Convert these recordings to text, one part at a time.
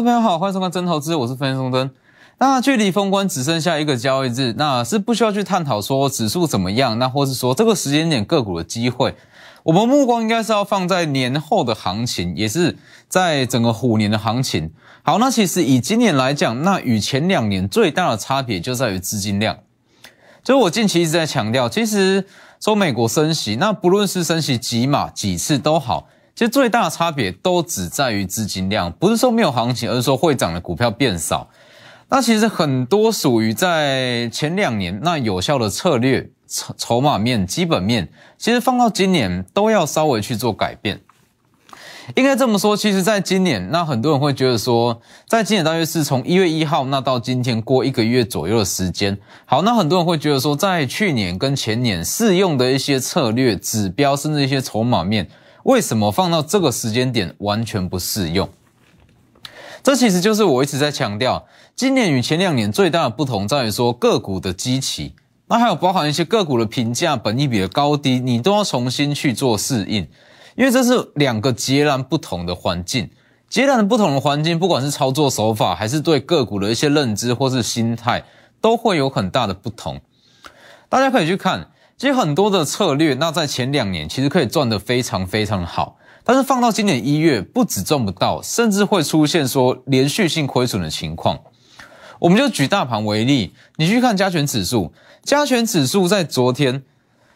资朋友好，欢迎收看真投资，我是分析松登。那距离封关只剩下一个交易日，那是不需要去探讨说指数怎么样，那或是说这个时间点个股的机会，我们目光应该是要放在年后的行情，也是在整个虎年的行情。好，那其实以今年来讲，那与前两年最大的差别就在于资金量。就是我近期一直在强调，其实说美国升息，那不论是升息几码几次都好，其实最大的差别都只在于资金量，不是说没有行情，而是说会涨的股票变少。那其实很多属于在前两年那有效的策略筹筹码面基本面，其实放到今年都要稍微去做改变。应该这么说，其实在今年，那很多人会觉得说，在今年大约是从一月一号那到今天过一个月左右的时间。好，那很多人会觉得说，在去年跟前年适用的一些策略指标，甚至一些筹码面，为什么放到这个时间点完全不适用？这其实就是我一直在强调，今年与前两年最大的不同在于说个股的基期，那还有包含一些个股的评价、本益比的高低，你都要重新去做适应，因为这是两个截然不同的环境，截然不同的环境，不管是操作手法，还是对个股的一些认知或是心态，都会有很大的不同。大家可以去看，其实很多的策略，那在前两年其实可以赚得非常非常好。但是放到今年一月，不止赚不到，甚至会出现说连续性亏损的情况。我们就举大盘为例，你去看加权指数，加权指数在昨天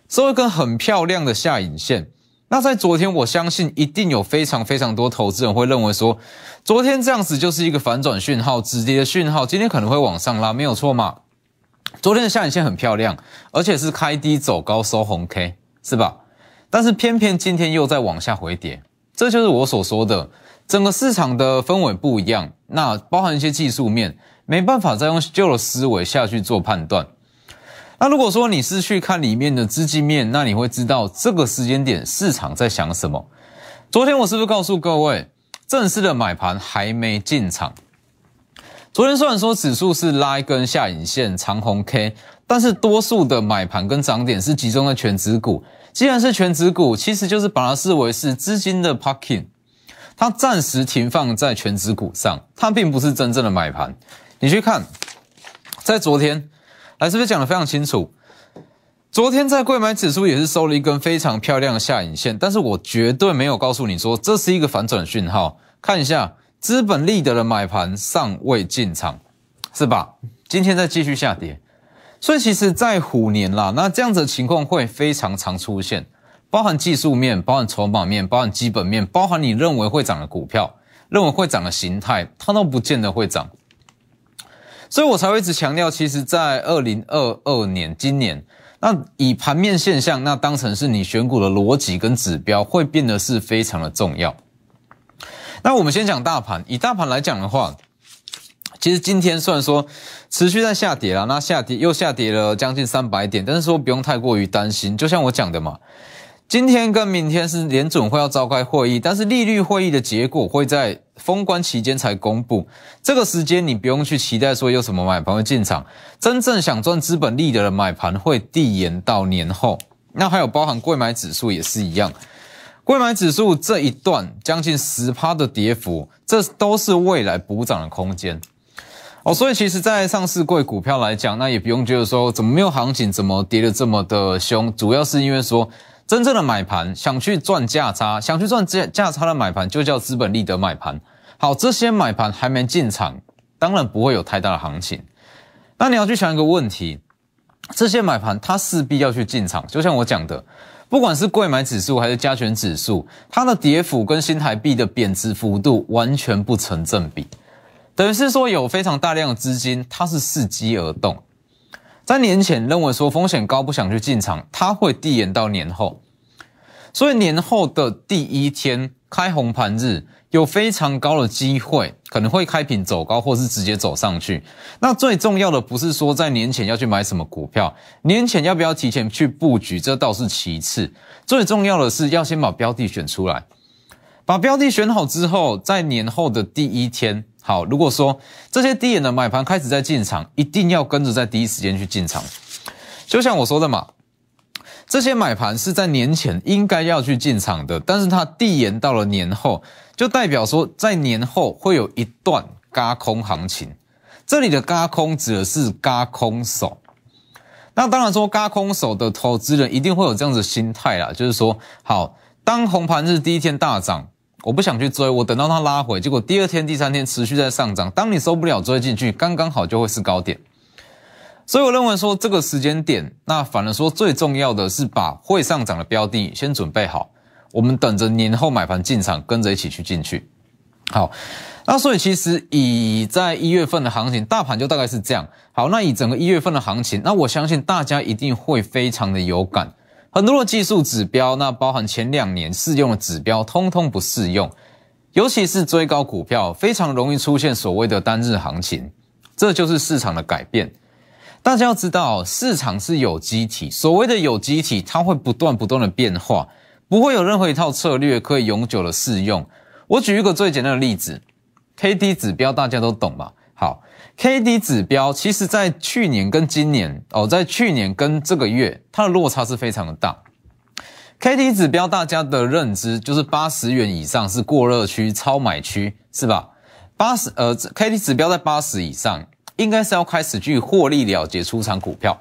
收一根很漂亮的下影线。那在昨天，我相信一定有非常非常多投资人会认为说，昨天这样子就是一个反转讯号、止跌的讯号，今天可能会往上拉，没有错嘛？昨天的下影线很漂亮，而且是开低走高收红 K，是吧？但是偏偏今天又在往下回跌，这就是我所说的整个市场的氛围不一样。那包含一些技术面，没办法再用旧的思维下去做判断。那如果说你是去看里面的资金面，那你会知道这个时间点市场在想什么。昨天我是不是告诉各位，正式的买盘还没进场？昨天虽然说指数是拉一根下影线长红 K，但是多数的买盘跟涨点是集中在全指股。既然是全指股，其实就是把它视为是资金的 parking，它暂时停放在全指股上，它并不是真正的买盘。你去看，在昨天，来是不是讲的非常清楚？昨天在贵买指数也是收了一根非常漂亮的下影线，但是我绝对没有告诉你说这是一个反转讯号。看一下资本利得的买盘尚未进场，是吧？今天再继续下跌。所以其实，在虎年啦，那这样子的情况会非常常出现，包含技术面、包含筹码面、包含基本面、包含你认为会涨的股票、认为会涨的形态，它都不见得会涨。所以我才会一直强调，其实，在二零二二年今年，那以盘面现象，那当成是你选股的逻辑跟指标，会变得是非常的重要。那我们先讲大盘，以大盘来讲的话。其实今天虽然说持续在下跌了，那下跌又下跌了将近三百点，但是说不用太过于担心。就像我讲的嘛，今天跟明天是联准会要召开会议，但是利率会议的结果会在封关期间才公布。这个时间你不用去期待说有什么买盘会进场，真正想赚资本利的人买盘会递延到年后。那还有包含贵买指数也是一样，贵买指数这一段将近十趴的跌幅，这都是未来补涨的空间。哦，所以其实，在上市贵股票来讲，那也不用觉得说怎么没有行情，怎么跌的这么的凶，主要是因为说真正的买盘想去赚价差，想去赚价价差的买盘就叫资本利得买盘。好，这些买盘还没进场，当然不会有太大的行情。那你要去想一个问题，这些买盘它势必要去进场，就像我讲的，不管是贵买指数还是加权指数，它的跌幅跟新台币的贬值幅度完全不成正比。等于是说，有非常大量的资金，它是伺机而动，在年前认为说风险高，不想去进场，它会递延到年后，所以年后的第一天开红盘日，有非常高的机会，可能会开平走高，或是直接走上去。那最重要的不是说在年前要去买什么股票，年前要不要提前去布局，这倒是其次，最重要的是要先把标的选出来，把标的选好之后，在年后的第一天。好，如果说这些低点的买盘开始在进场，一定要跟着在第一时间去进场。就像我说的嘛，这些买盘是在年前应该要去进场的，但是它递延到了年后，就代表说在年后会有一段嘎空行情。这里的嘎空指的是嘎空手。那当然说，嘎空手的投资人一定会有这样子心态啦，就是说，好，当红盘日第一天大涨，我不想去追，我等到它拉回，结果第二天、第三天持续在上涨，当你受不了追进去，刚刚好就会是高点。所以我认为说这个时间点，那反而说最重要的是把会上涨的标的先准备好，我们等着年后买盘进场，跟着一起去进去。好。那所以其实以在一月份的行情，大盘就大概是这样。好，那以整个一月份的行情，那我相信大家一定会非常的有感。很多的技术指标，那包含前两年适用的指标，通通不适用。尤其是追高股票，非常容易出现所谓的单日行情，这就是市场的改变。大家要知道，市场是有机体，所谓的有机体，它会不断不断的变化，不会有任何一套策略可以永久的适用。我举一个最简单的例子。K D 指标大家都懂嘛？好，K D 指标其实在去年跟今年哦，在去年跟这个月，它的落差是非常的大。K D 指标大家的认知就是八十元以上是过热区、超买区，是吧？八十呃，K D 指标在八十以上，应该是要开始去获利了结出场股票，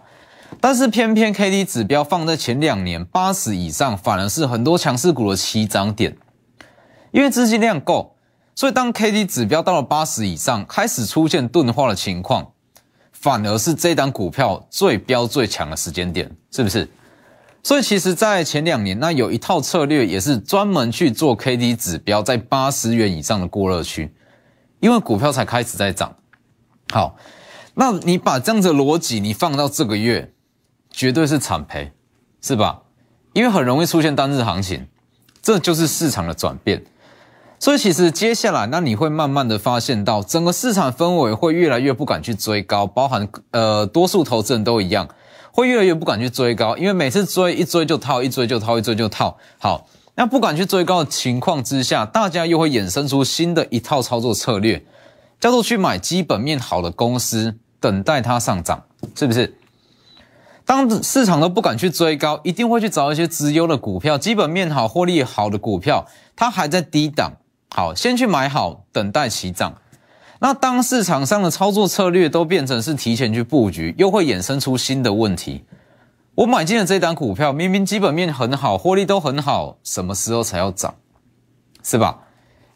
但是偏偏 K D 指标放在前两年八十以上，反而是很多强势股的起涨点，因为资金量够。所以，当 K D 指标到了八十以上，开始出现钝化的情况，反而是这档股票最标最强的时间点，是不是？所以，其实，在前两年，那有一套策略也是专门去做 K D 指标在八十元以上的过热区，因为股票才开始在涨。好，那你把这样子的逻辑你放到这个月，绝对是惨赔，是吧？因为很容易出现单日行情，这就是市场的转变。所以其实接下来，那你会慢慢的发现到，整个市场氛围会越来越不敢去追高，包含呃多数投资人都一样，会越来越不敢去追高，因为每次追一追就套，一追就套，一追就套。好，那不敢去追高的情况之下，大家又会衍生出新的一套操作策略，叫做去买基本面好的公司，等待它上涨，是不是？当市场都不敢去追高，一定会去找一些直优的股票，基本面好、获利好的股票，它还在低档。好，先去买好，等待起涨。那当市场上的操作策略都变成是提前去布局，又会衍生出新的问题。我买进的这档股票，明明基本面很好，获利都很好，什么时候才要涨？是吧？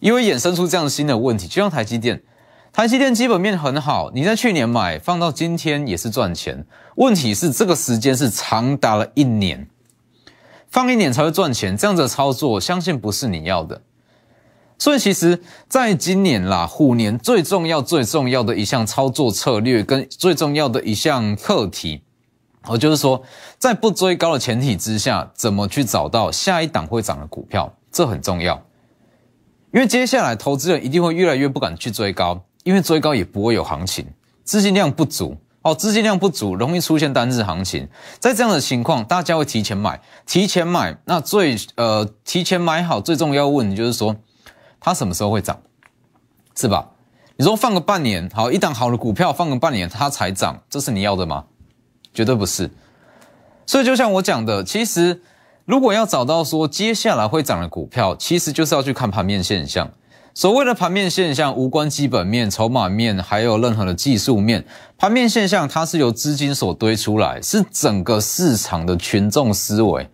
因为衍生出这样新的问题，就像台积电，台积电基本面很好，你在去年买，放到今天也是赚钱。问题是这个时间是长达了一年，放一年才会赚钱，这样的操作，相信不是你要的。所以，其实在今年啦，虎年最重要、最重要的一项操作策略，跟最重要的一项课题，我就是说，在不追高的前提之下，怎么去找到下一档会涨的股票，这很重要。因为接下来投资人一定会越来越不敢去追高，因为追高也不会有行情，资金量不足哦，资金量不足容易出现单日行情。在这样的情况，大家会提前买，提前买，那最呃，提前买好最重要问题就是说。它什么时候会涨，是吧？你说放个半年，好一档好的股票放个半年它才涨，这是你要的吗？绝对不是。所以就像我讲的，其实如果要找到说接下来会涨的股票，其实就是要去看盘面现象。所谓的盘面现象，无关基本面、筹码面，还有任何的技术面。盘面现象它是由资金所堆出来，是整个市场的群众思维。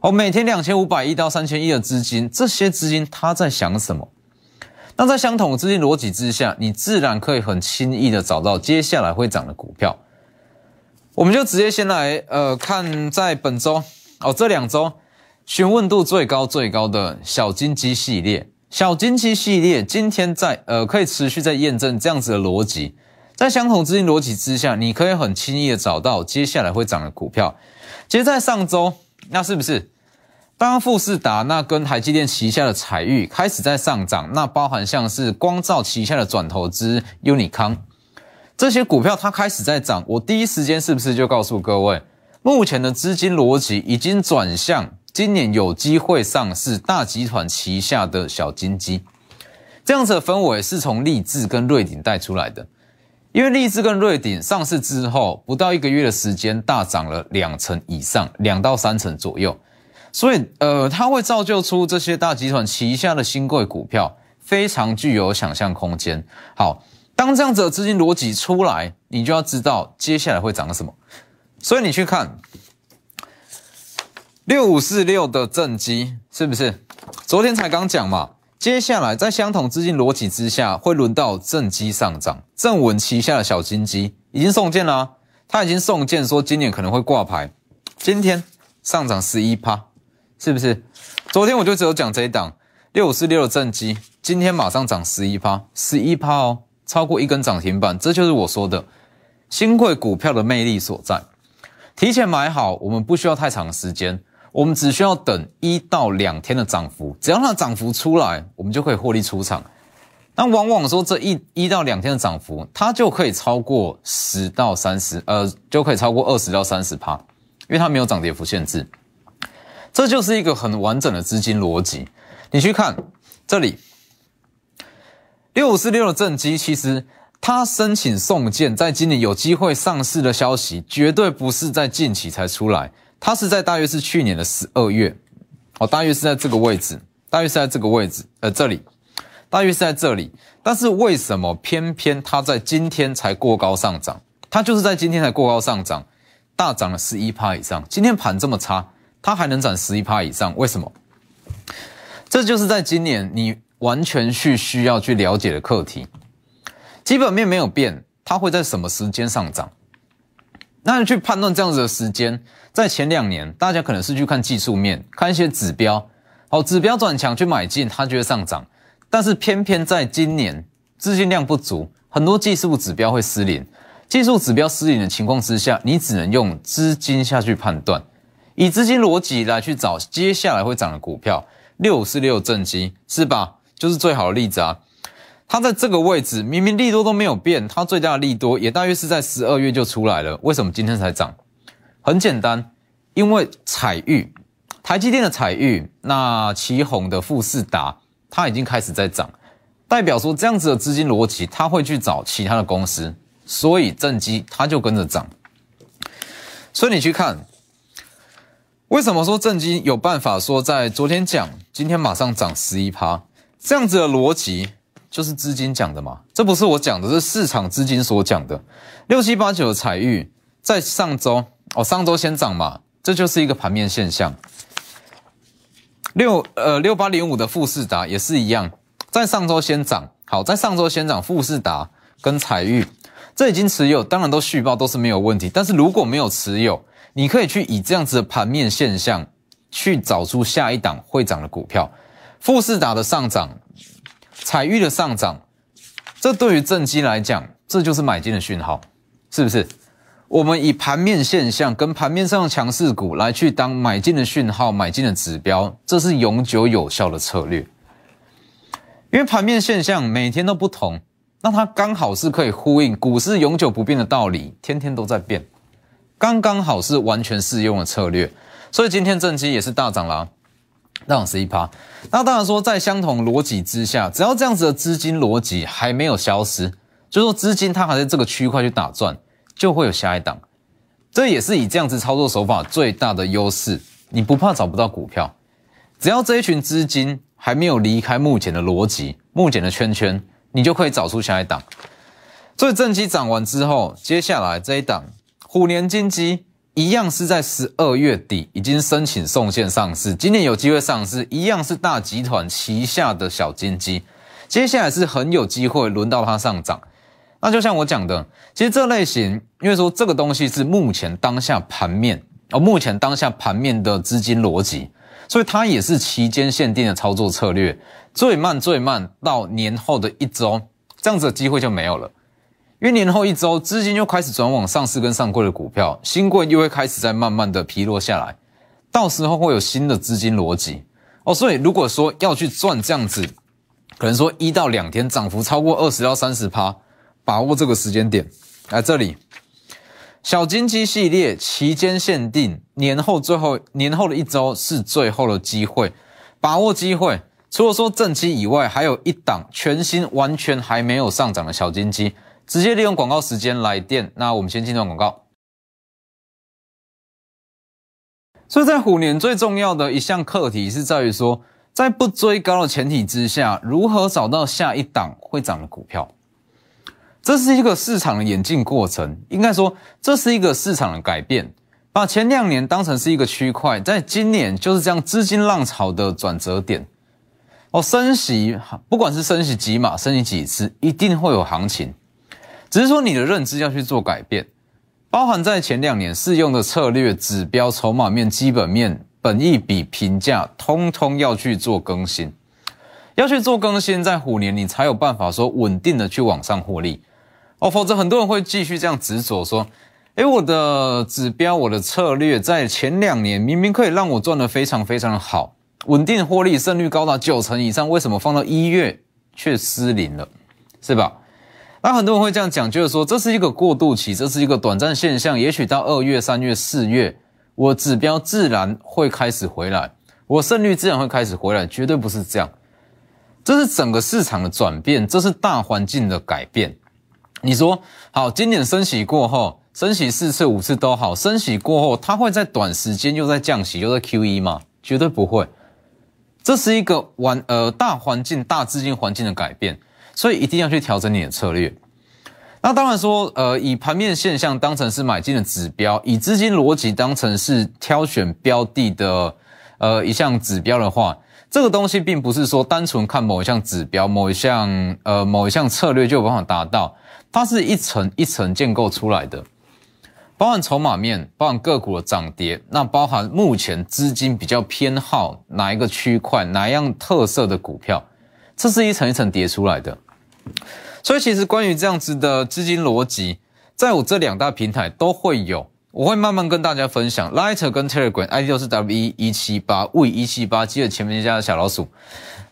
哦，每天两千五百亿到三千亿的资金，这些资金他在想什么？那在相同的资金逻辑之下，你自然可以很轻易的找到接下来会涨的股票。我们就直接先来呃看在本周哦这两周询问度最高最高的小金鸡系列，小金七系列今天在呃可以持续在验证这样子的逻辑，在相同资金逻辑之下，你可以很轻易的找到接下来会涨的股票。其实，在上周那是不是？当富士达那跟台积电旗下的彩玉开始在上涨，那包含像是光照旗下的转投资 Unicom 这些股票，它开始在涨。我第一时间是不是就告诉各位，目前的资金逻辑已经转向今年有机会上市大集团旗下的小金鸡，这样子的氛围是从立志跟瑞鼎带出来的。因为立志跟瑞鼎上市之后，不到一个月的时间大涨了两成以上，两到三成左右。所以呃，它会造就出这些大集团旗下的新贵股票，非常具有想象空间。好，当这样子的资金逻辑出来，你就要知道接下来会涨什么。所以你去看六五四六的正基，是不是？昨天才刚讲嘛。接下来在相同资金逻辑之下，会轮到正基上涨。正稳旗下的小金鸡已经送件了，他已经送件说今年可能会挂牌。今天上涨十一趴，是不是？昨天我就只有讲这一档六五四六的正基，今天马上涨十一趴，十一趴哦，超过一根涨停板，这就是我说的新贵股票的魅力所在。提前买好，我们不需要太长时间。我们只需要等一到两天的涨幅，只要它涨幅出来，我们就可以获利出场。那往往说这一一到两天的涨幅，它就可以超过十到三十，呃，就可以超过二十到三十趴，因为它没有涨跌幅限制。这就是一个很完整的资金逻辑。你去看这里，六五四六的正基，其实它申请送件，在今年有机会上市的消息，绝对不是在近期才出来。它是在大约是去年的十二月，哦，大约是在这个位置，大约是在这个位置，呃，这里，大约是在这里。但是为什么偏偏它在今天才过高上涨？它就是在今天才过高上涨，大涨了十一趴以上。今天盘这么差，它还能涨十一趴以上？为什么？这就是在今年你完全去需要去了解的课题。基本面没有变，它会在什么时间上涨？那你去判断这样子的时间，在前两年，大家可能是去看技术面，看一些指标，好，指标转强去买进，它就会上涨。但是偏偏在今年资金量不足，很多技术指标会失灵。技术指标失灵的情况之下，你只能用资金下去判断，以资金逻辑来去找接下来会涨的股票。六四六正基是吧？就是最好的例子啊。它在这个位置，明明利多都没有变，它最大的利多也大约是在十二月就出来了。为什么今天才涨？很简单，因为彩玉，台积电的彩玉，那旗宏的富士达，它已经开始在涨，代表说这样子的资金逻辑，它会去找其他的公司，所以正基它就跟着涨。所以你去看，为什么说正基有办法说在昨天讲，今天马上涨十一趴，这样子的逻辑？就是资金讲的嘛，这不是我讲的，是市场资金所讲的。六七八九的彩玉在上周哦，上周先涨嘛，这就是一个盘面现象。六呃六八零五的富士达也是一样，在上周先涨，好，在上周先涨，富士达跟彩玉这已经持有，当然都续报都是没有问题。但是如果没有持有，你可以去以这样子的盘面现象去找出下一档会涨的股票。富士达的上涨。彩玉的上涨，这对于正基来讲，这就是买进的讯号，是不是？我们以盘面现象跟盘面上的强势股来去当买进的讯号、买进的指标，这是永久有效的策略。因为盘面现象每天都不同，那它刚好是可以呼应股市永久不变的道理，天天都在变，刚刚好是完全适用的策略。所以今天正基也是大涨了。涨十一趴，那当然说在相同逻辑之下，只要这样子的资金逻辑还没有消失，就说资金它还在这个区块去打转，就会有下一档。这也是以这样子操作手法最大的优势，你不怕找不到股票，只要这一群资金还没有离开目前的逻辑、目前的圈圈，你就可以找出下一档。所以正基涨完之后，接下来这一档虎年金鸡。一样是在十二月底已经申请送件上市，今年有机会上市，一样是大集团旗下的小金鸡，接下来是很有机会轮到它上涨。那就像我讲的，其实这类型，因为说这个东西是目前当下盘面哦，目前当下盘面的资金逻辑，所以它也是期间限定的操作策略，最慢最慢到年后的一周，这样子的机会就没有了。因为年后一周，资金又开始转往上市跟上柜的股票，新贵又会开始在慢慢的疲弱下来，到时候会有新的资金逻辑哦。所以如果说要去赚这样子，可能说一到两天涨幅超过二十到三十趴，把握这个时间点。来这里，小金鸡系列期间限定，年后最后年后的一周是最后的机会，把握机会。除了说正期以外，还有一档全新完全还没有上涨的小金鸡。直接利用广告时间来电，那我们先进段广告。所以在虎年最重要的一项课题是在于说，在不追高的前提之下，如何找到下一档会涨的股票。这是一个市场的演进过程，应该说这是一个市场的改变。把前两年当成是一个区块，在今年就是这样资金浪潮的转折点。哦，升息不管是升息几码、升息几次，一定会有行情，只是说你的认知要去做改变。包含在前两年适用的策略、指标、筹码面、基本面、本益比、评价，通通要去做更新，要去做更新，在虎年你才有办法说稳定的去往上获利哦，否则很多人会继续这样执着说，诶，我的指标、我的策略在前两年明明可以让我赚的非常非常的好，稳定获利，胜率高达九成以上，为什么放到一月却失灵了，是吧？那很多人会这样讲，就是说这是一个过渡期，这是一个短暂现象。也许到二月、三月、四月，我指标自然会开始回来，我胜率自然会开始回来，绝对不是这样。这是整个市场的转变，这是大环境的改变。你说好，今年升息过后，升息四次、五次都好，升息过后，它会在短时间又在降息，又在 QE 吗？绝对不会。这是一个完呃大环境、大资金环境的改变。所以一定要去调整你的策略。那当然说，呃，以盘面现象当成是买进的指标，以资金逻辑当成是挑选标的的呃一项指标的话，这个东西并不是说单纯看某一项指标、某一项呃某一项策略就有办法达到，它是一层一层建构出来的，包含筹码面，包含个股的涨跌，那包含目前资金比较偏好哪一个区块、哪一样特色的股票。这是一层一层叠出来的，所以其实关于这样子的资金逻辑，在我这两大平台都会有，我会慢慢跟大家分享。Lighter 跟 Telegram ID 都是 W 一一七八 V 一七八，记得前面加小老鼠。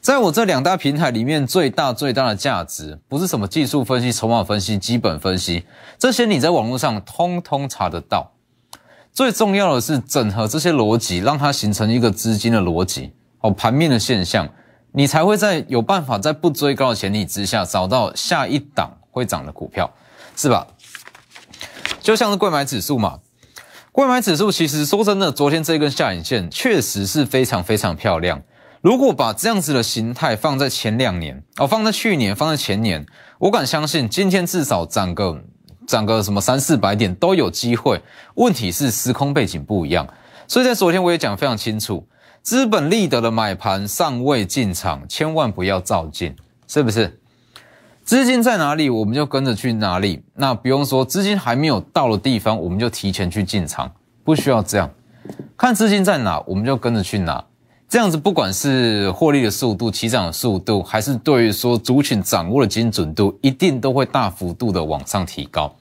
在我这两大平台里面，最大最大的价值，不是什么技术分析、筹码分析、基本分析，这些你在网络上通通查得到。最重要的是整合这些逻辑，让它形成一个资金的逻辑哦，盘面的现象。你才会在有办法在不追高的前提之下找到下一档会涨的股票，是吧？就像是贵买指数嘛，贵买指数其实说真的，昨天这根下影线确实是非常非常漂亮。如果把这样子的形态放在前两年哦，放在去年，放在前年，我敢相信今天至少涨个涨个什么三四百点都有机会。问题是时空背景不一样，所以在昨天我也讲非常清楚。资本利得的买盘尚未进场，千万不要照进，是不是？资金在哪里，我们就跟着去哪里。那不用说，资金还没有到的地方，我们就提前去进场，不需要这样。看资金在哪，我们就跟着去哪。这样子，不管是获利的速度、起涨的速度，还是对于说族群掌握的精准度，一定都会大幅度的往上提高。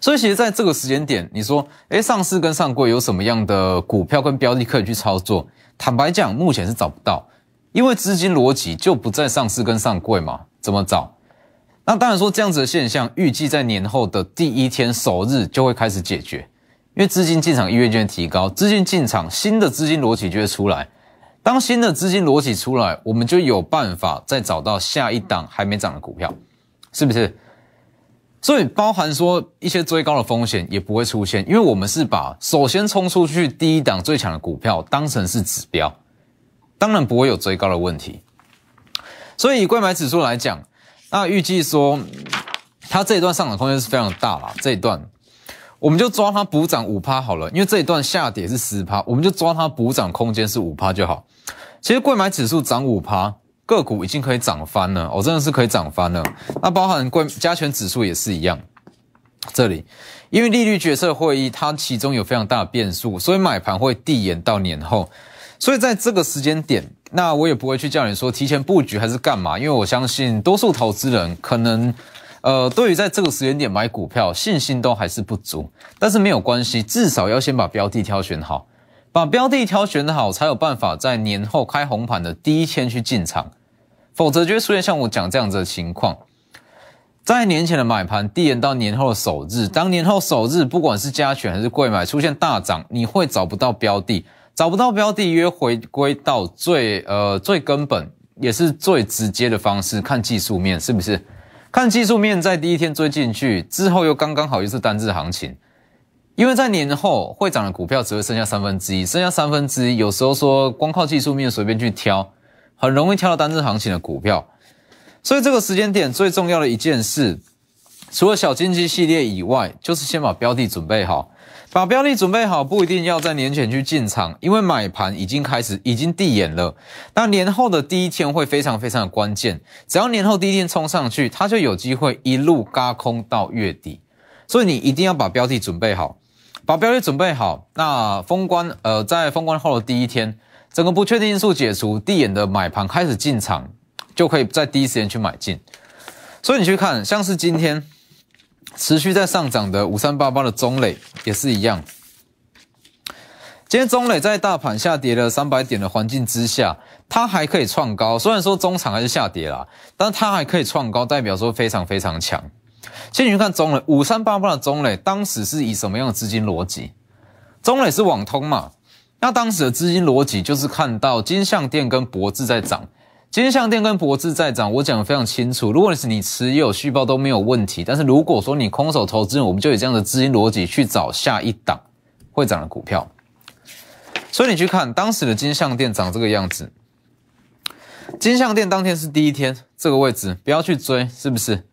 所以，其实在这个时间点，你说，哎，上市跟上柜有什么样的股票跟标的可以去操作？坦白讲，目前是找不到，因为资金逻辑就不在上市跟上柜嘛，怎么找？那当然说这样子的现象，预计在年后的第一天首日就会开始解决，因为资金进场意愿就会提高，资金进场，新的资金逻辑就会出来。当新的资金逻辑出来，我们就有办法再找到下一档还没涨的股票，是不是？所以包含说一些追高的风险也不会出现，因为我们是把首先冲出去第一档最强的股票当成是指标，当然不会有追高的问题。所以以贵买指数来讲，那预计说它这一段上涨空间是非常大了。这一段我们就抓它补涨五趴好了，因为这一段下跌是十趴，我们就抓它补涨空间是五趴就好。其实贵买指数涨五趴。个股已经可以涨翻了，哦，真的是可以涨翻了。那包含贵加权指数也是一样。这里因为利率决策会议，它其中有非常大的变数，所以买盘会递延到年后。所以在这个时间点，那我也不会去叫你说提前布局还是干嘛，因为我相信多数投资人可能，呃，对于在这个时间点买股票信心都还是不足。但是没有关系，至少要先把标的挑选好。把标的挑选好，才有办法在年后开红盘的第一天去进场，否则就会出现像我讲这样子的情况。在年前的买盘递延到年后的首日，当年后首日不管是加权还是贵买出现大涨，你会找不到标的，找不到标的，约回归到最呃最根本也是最直接的方式，看技术面是不是？看技术面，在第一天追进去之后，又刚刚好又是单日行情。因为在年后会涨的股票只会剩下三分之一，剩下三分之一，有时候说光靠技术面随便去挑，很容易挑到单日行情的股票。所以这个时间点最重要的一件事，除了小金鸡系列以外，就是先把标的准备好。把标的准备好，不一定要在年前去进场，因为买盘已经开始，已经递眼了。那年后的第一天会非常非常的关键，只要年后第一天冲上去，它就有机会一路嘎空到月底。所以你一定要把标的准备好，把标的准备好。那封关，呃，在封关后的第一天，整个不确定因素解除，地眼的买盘开始进场，就可以在第一时间去买进。所以你去看，像是今天。持续在上涨的五三八八的中磊也是一样。今天中磊在大盘下跌了三百点的环境之下，它还可以创高。虽然说中场还是下跌啦，但它还可以创高，代表说非常非常强。先去看中磊五三八八的中磊，当时是以什么样的资金逻辑？中磊是网通嘛？那当时的资金逻辑就是看到金相店跟博智在涨。金相店跟博智在涨，我讲的非常清楚。如果是你持有续报都没有问题，但是如果说你空手投资，我们就以这样的资金逻辑去找下一档会涨的股票。所以你去看当时的金相店长这个样子，金相店当天是第一天这个位置，不要去追，是不是？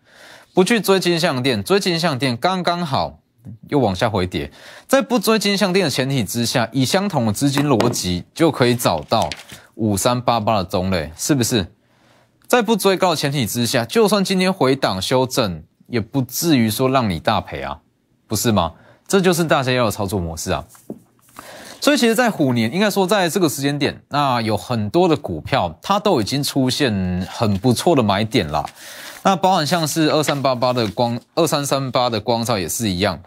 不去追金相店，追金相店刚刚好又往下回跌。在不追金相店的前提之下，以相同的资金逻辑就可以找到。五三八八的中类是不是在不追高的前提之下，就算今天回档修正，也不至于说让你大赔啊，不是吗？这就是大家要的操作模式啊。所以其实，在虎年，应该说在这个时间点，那有很多的股票，它都已经出现很不错的买点了。那包含像是二三八八的光，二三三八的光照也是一样，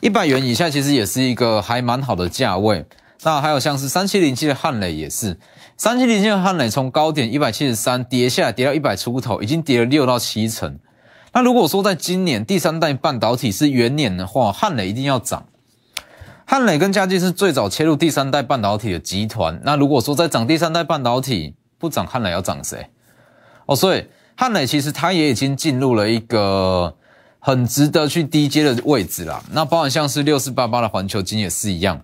一百元以下其实也是一个还蛮好的价位。那还有像是三七零七的汉磊也是。三七零七的汉磊从高点一百七十三跌下来，跌到一百出头，已经跌了六到七成。那如果说在今年第三代半导体是元年的话，汉磊一定要涨。汉磊跟嘉基是最早切入第三代半导体的集团。那如果说在涨第三代半导体不涨，汉磊要涨谁？哦，所以汉磊其实它也已经进入了一个很值得去低阶的位置了。那包含像是六四八八的环球金也是一样。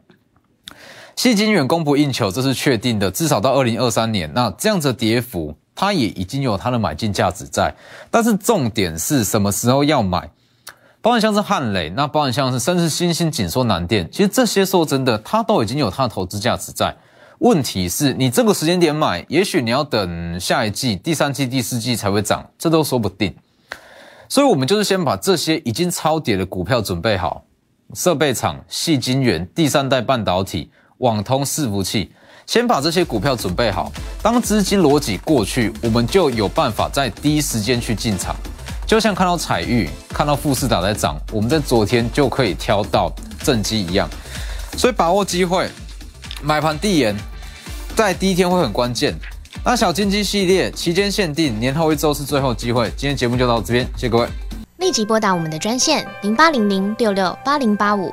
细金远供不应求，这是确定的。至少到二零二三年，那这样子的跌幅，它也已经有它的买进价值在。但是重点是什么时候要买？包含像是汉磊，那包含像是甚至新兴紧缩南电，其实这些说真的，它都已经有它的投资价值在。问题是你这个时间点买，也许你要等下一季、第三季、第四季才会涨，这都说不定。所以，我们就是先把这些已经超跌的股票准备好，设备厂、细晶圆、第三代半导体。网通伺服器，先把这些股票准备好。当资金逻辑过去，我们就有办法在第一时间去进场。就像看到彩玉、看到富士达在涨，我们在昨天就可以挑到正机一样。所以把握机会，买盘递延，在第一天会很关键。那小金鸡系列期间限定，年后一周是最后机会。今天节目就到这边，谢谢各位。立即拨打我们的专线零八零零六六八零八五。